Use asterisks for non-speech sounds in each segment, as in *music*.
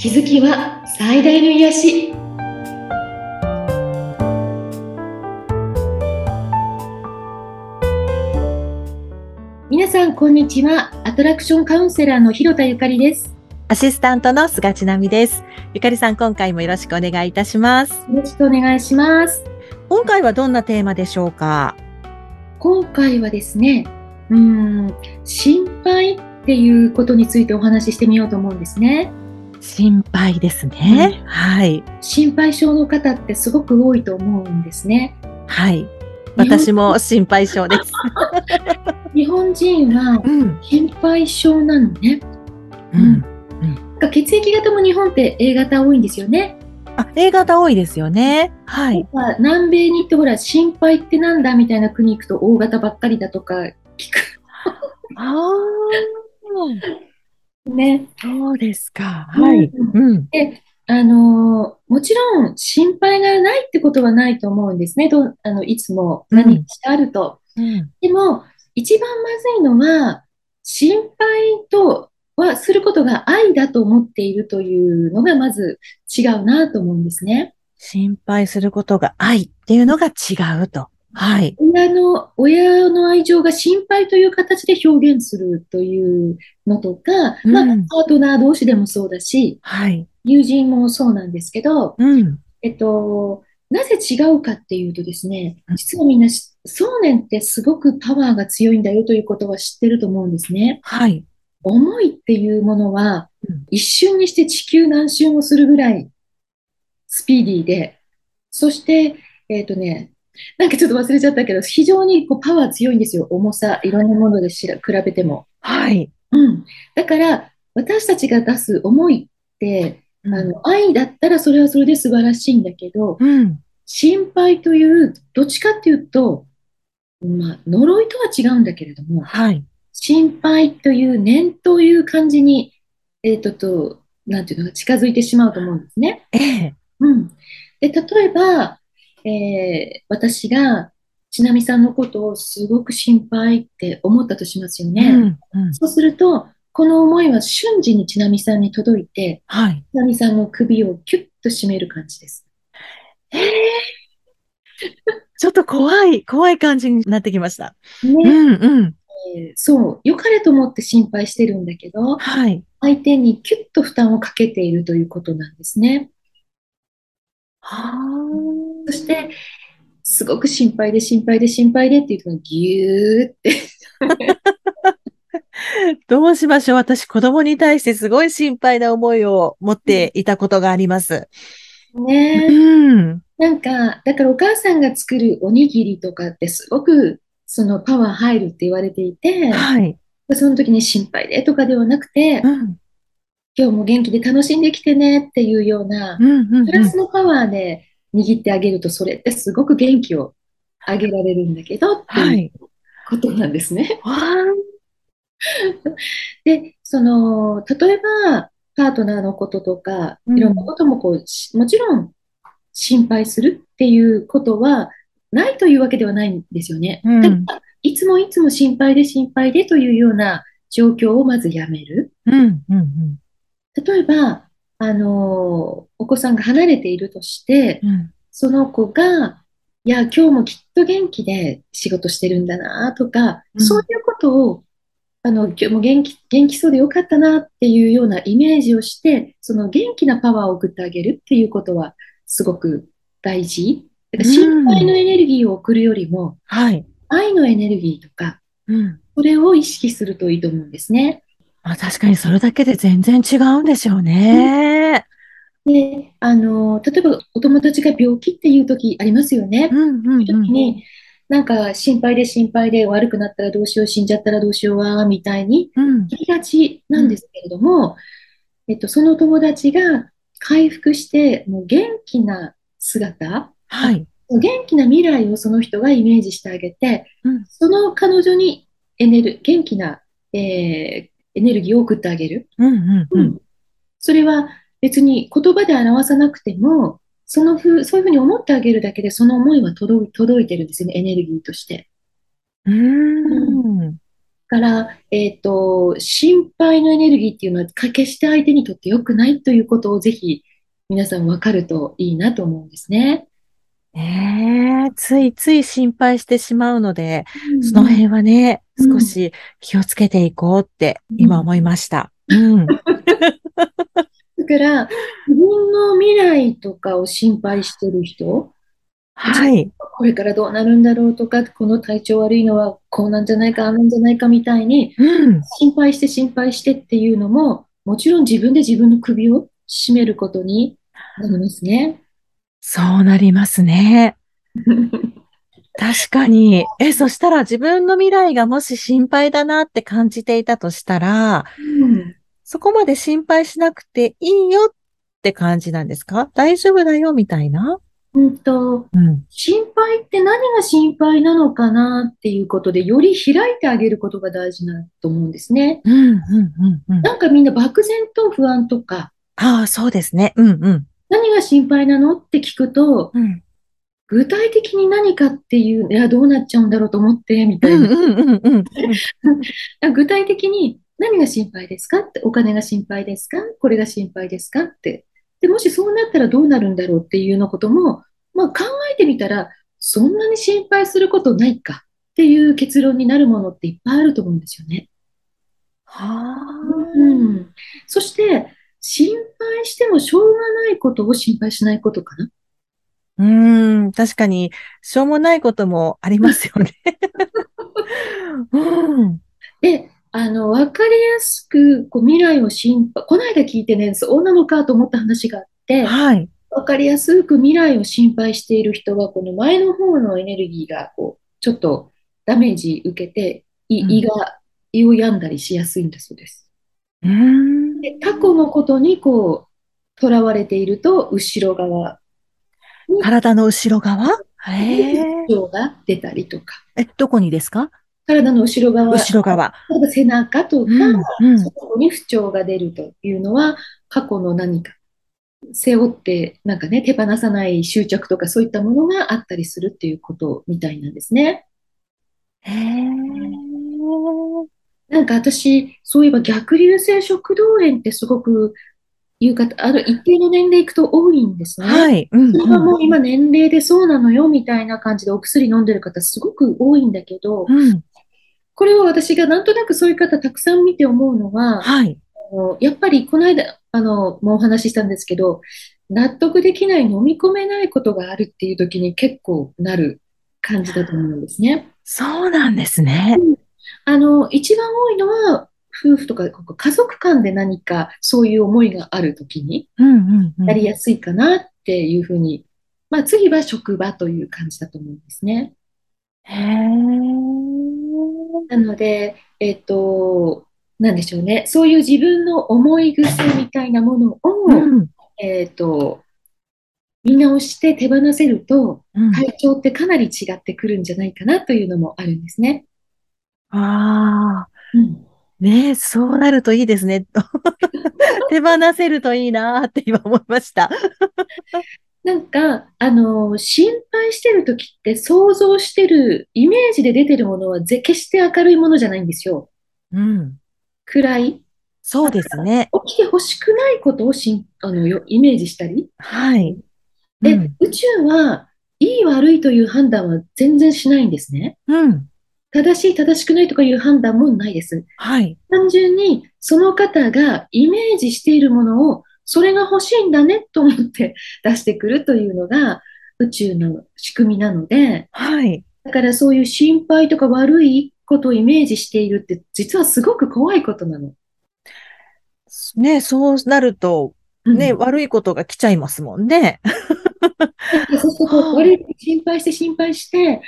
気づきは最大の癒し。皆さんこんにちは。アトラクションカウンセラーの広田ゆかりです。アシスタントの菅千奈美です。ゆかりさん今回もよろしくお願いいたします。よろしくお願いします。今回はどんなテーマでしょうか？今回はですねうん心配っていうことについてお話ししてみようと思うんですね心配ですね、うん、はい。心配性の方ってすごく多いと思うんですね。はい。私も心配性です。*laughs* 日本人は心配性なのね、うん、うん、血液型も日本って A 型多いんですよね。あ、A 型多いですよね。はい。南米に行ってほら、心配ってなんだみたいな国行くと O 型ばっかりだとか聞く。ああ。ね。そうですか。はい。うん。で、あのもちろん心配がないってことはないと思うんですね。どあのいつも何かしてあると。うん、でも、一番まずいのは、心配とはすることが愛だと思っているというのがまず違うなと思うんですね。心配することが愛っていうのが違うと。はい。親の、親の愛情が心配という形で表現するというのとか、うん、まあ、パートナー同士でもそうだし、はい。友人もそうなんですけど、うん。えっと、なぜ違うかっていうとですね、実はみんな、想念ってすごくパワーが強いんだよということは知ってると思うんですね。はい。思いっていうものは、一瞬にして地球何周もするぐらいスピーディーで、そして、えっ、ー、とね、なんかちょっと忘れちゃったけど、非常にこうパワー強いんですよ。重さ、いろんなものでしら比べても。はい。うん。だから、私たちが出す思いって、うん、あの愛だったらそれはそれで素晴らしいんだけど、うん、心配という、どっちかっていうと、まあ、呪いとは違うんだけれども、はい、心配という念という感じに、えっ、ー、と、と、なんていうのが近づいてしまうと思うんですね。ええうん。で、例えば、えー、私がちなみさんのことをすごく心配って思ったとしますよね。うんうん、そうすると、この思いは瞬時にちなみさんに届いて、はい、ちなみさんの首をキュッと締める感じです。えー、ちょっと怖い、怖い感じになってきました。ね。うんうん。えー、そう、良かれと思って心配してるんだけど、はい、相手にキュッと負担をかけているということなんですね。はあ。そして、すごく心配で心配で心配でっていうとぎゅーって。*laughs* どうしましょう私、子供に対してすごい心配な思いを持っていたことがあります。ねえ。うん。なんか、だからお母さんが作るおにぎりとかってすごくそのパワー入るって言われていて、はい。その時に心配でとかではなくて、うん、今日も元気で楽しんできてねっていうような、プラスのパワーで握ってあげると、それってすごく元気をあげられるんだけど、っていうことなんですね。はい、*laughs* で、その、例えば、パートナーのこととか、いろんなこともこう、もちろん心配するっていうことはないというわけではないんですよね。うん、いつもいつも心配で心配でというような状況をまずやめる。うんうんうん、例えば、あの、お子さんが離れているとして、うん、その子が、いや、今日もきっと元気で仕事してるんだなとか、うん、そういうことを、あの、今日も元気、元気そうでよかったなっていうようなイメージをして、その元気なパワーを送ってあげるっていうことはすごく大事。だから心配のエネルギーを送るよりも、はい、愛のエネルギーとか、うん、それを意識するといいと思うんですね。まあ、確かにそれだけで全然違うんでしょうね。で、あの、例えばお友達が病気っていう時ありますよね。うんうんうん、時に、なんか心配で心配で悪くなったらどうしよう、死んじゃったらどうしようわ、みたいに言いがちなんですけれども、うん、えっと、その友達が回復して、もう元気な姿、はい、元気な未来をその人がイメージしてあげて、うん、その彼女にエネル、元気な、えー、エネルギーを送ってあげる。うんうんうん、それは別に言葉で表さなくても、そのふそういうふうに思ってあげるだけで、その思いは届届いてるんですよね、エネルギーとして。うん、から、えっ、ー、と、心配のエネルギーっていうのは、決して相手にとって良くないということをぜひ皆さん分かるといいなと思うんですね。ええついつい心配してしまうので、うん、その辺はね、少し気をつけていこうって今思いました。*laughs* うん。だから、自分の未来とかを心配してる人、はい。これからどうなるんだろうとか、この体調悪いのはこうなんじゃないか、ああなんじゃないかみたいに、心配して心配してっていうのも、もちろん自分で自分の首を絞めることになりますね。そうなりますね。*laughs* 確かに。え、そしたら自分の未来がもし心配だなって感じていたとしたら、うん、そこまで心配しなくていいよって感じなんですか？大丈夫だよみたいな？うんと、うん、心配って何が心配なのかなっていうことで、より開いてあげることが大事だと思うんですね。うんうんうんうん、なんかみんな漠然と不安とか。ああ、そうですね。うんうん。何が心配なの？って聞くと、うん、具体的に何かっていう、いや、どうなっちゃうんだろうと思って、みたいな。具体的に何が心配ですか？って、お金が心配ですか？これが心配ですか？ってで、もしそうなったらどうなるんだろうっていうようなことも、まあ考えてみたら、そんなに心配することないかっていう結論になるものっていっぱいあると思うんですよね。はあ。うん。そして、心配してもしょうがないことを心配しないことかな？うーん、確かに、しょうもないこともありますよね。うん、*laughs* で、あの、わかりやすく、こう、未来を心配、この間聞いてね、そうなのかと思った話があって、はい。わかりやすく未来を心配している人は、この前の方のエネルギーが、こう、ちょっとダメージ受けて、胃が、胃を病んだりしやすいんだそうです。うん。で過去のことに、こう、囚われていると、後ろ側。体の後ろ側？へえ。が出たりとか。え、どこにですか？体の後ろ側。後ろ側。例えば背中とか、うんうん、そこに不調が出るというのは、過去の何か、背負って、なんかね、手放さない執着とかそういったものがあったりするっていうことみたいなんですね。へー。なんか私、そういえば逆流性食道炎ってすごくいう方、ある一定の年齢いくと多いんですね。はい。うん、うん、もう今年齢でそうなのよみたいな感じでお薬飲んでる方すごく多いんだけど、うん、これは私がなんとなくそういう方たくさん見て思うのは、はい、あのやっぱりこの間、あの、もうお話ししたんですけど、納得できない、飲み込めないことがあるっていう時に結構なる感じだと思うんですね。そうなんですね。うん、あの、一番多いのは、夫婦とか家族間で何かそういう思いがあるときに、なりやすいかなっていうふうに、まあ次は職場という感じだと思うんですね。へー。なので、えっ、ー、と、なんでしょうね。そういう自分の思い癖みたいなものを、うん、えっ、ー、と、見直して手放せると、体調ってかなり違ってくるんじゃないかなというのもあるんですね。ああ、うん、ねそうなるといいですね。*laughs* 手放せるといいなって今思いました。なんか、あの、心配してる時って想像してる、イメージで出てるものはぜ決して明るいものじゃないんですよ。うん。暗い。そうですね。起きてほしくないことをしんあのイメージしたり。はい。で、うん、宇宙は、いい悪いという判断は全然しないんですね。うん。正しい正しくないとかいう判断もないです。はい。単純に、その方がイメージしているものをそれが欲しいんだねと思って *laughs* 出してくるというのが宇宙の仕組みなので、はい。だからそういう心配とか悪いことをイメージしているって実はすごく怖いことなの。ね、そうなると、ね、うん、悪いことが来ちゃいますもんね。*laughs* そうすると、悪い心配して心配して、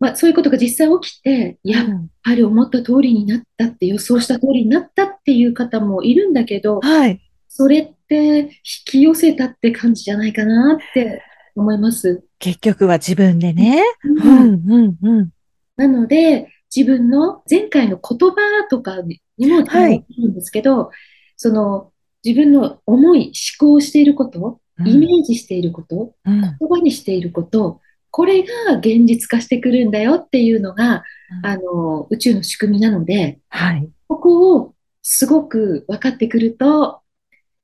まあ、そういうことが実際起きて、やっぱり思った通りになったって予想した通りになったっていう方もいるんだけど、はい。それって引き寄せたって感じじゃないかなって思います。結局は自分でね。うん、うん、うん。なので、自分の前回の言葉とかにも入ってるんですけど、はい、その自分の思い、思考していること、イメージしていること、うん、言葉にしていること、これが現実化してくるんだよっていうのが、うん、あの、宇宙の仕組みなので、はい、ここをすごく分かってくると、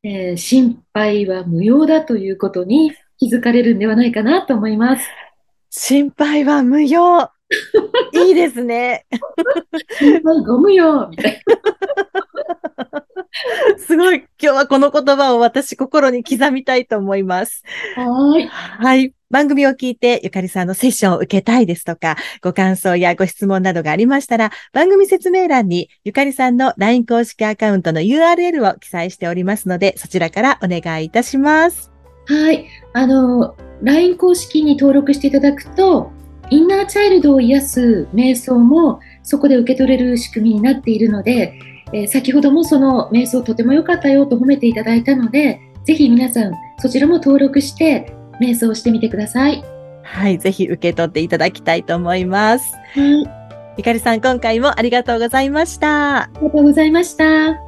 えー、心配は無用だということに気づかれるんではないかなと思います。心配は無用。*laughs* いいですね。心配ゴムよ、みたいな。*laughs* すごい。今日はこの言葉を私心に刻みたいと思います。はい。はい。番組を聞いてゆかりさんのセッションを受けたいですとか、ご感想やご質問などがありましたら、番組説明欄にゆかりさんの LINE 公式アカウントの URL を記載しておりますので、そちらからお願いいたします。はい。あの、LINE 公式に登録していただくと、インナーチャイルドを癒す瞑想もそこで受け取れる仕組みになっているので、えー、先ほどもその瞑想とても良かったよと褒めていただいたので、ぜひ皆さんそちらも登録して瞑想してみてください。はい、ぜひ受け取っていただきたいと思います。はい。ゆかりさん、今回もありがとうございました。ありがとうございました。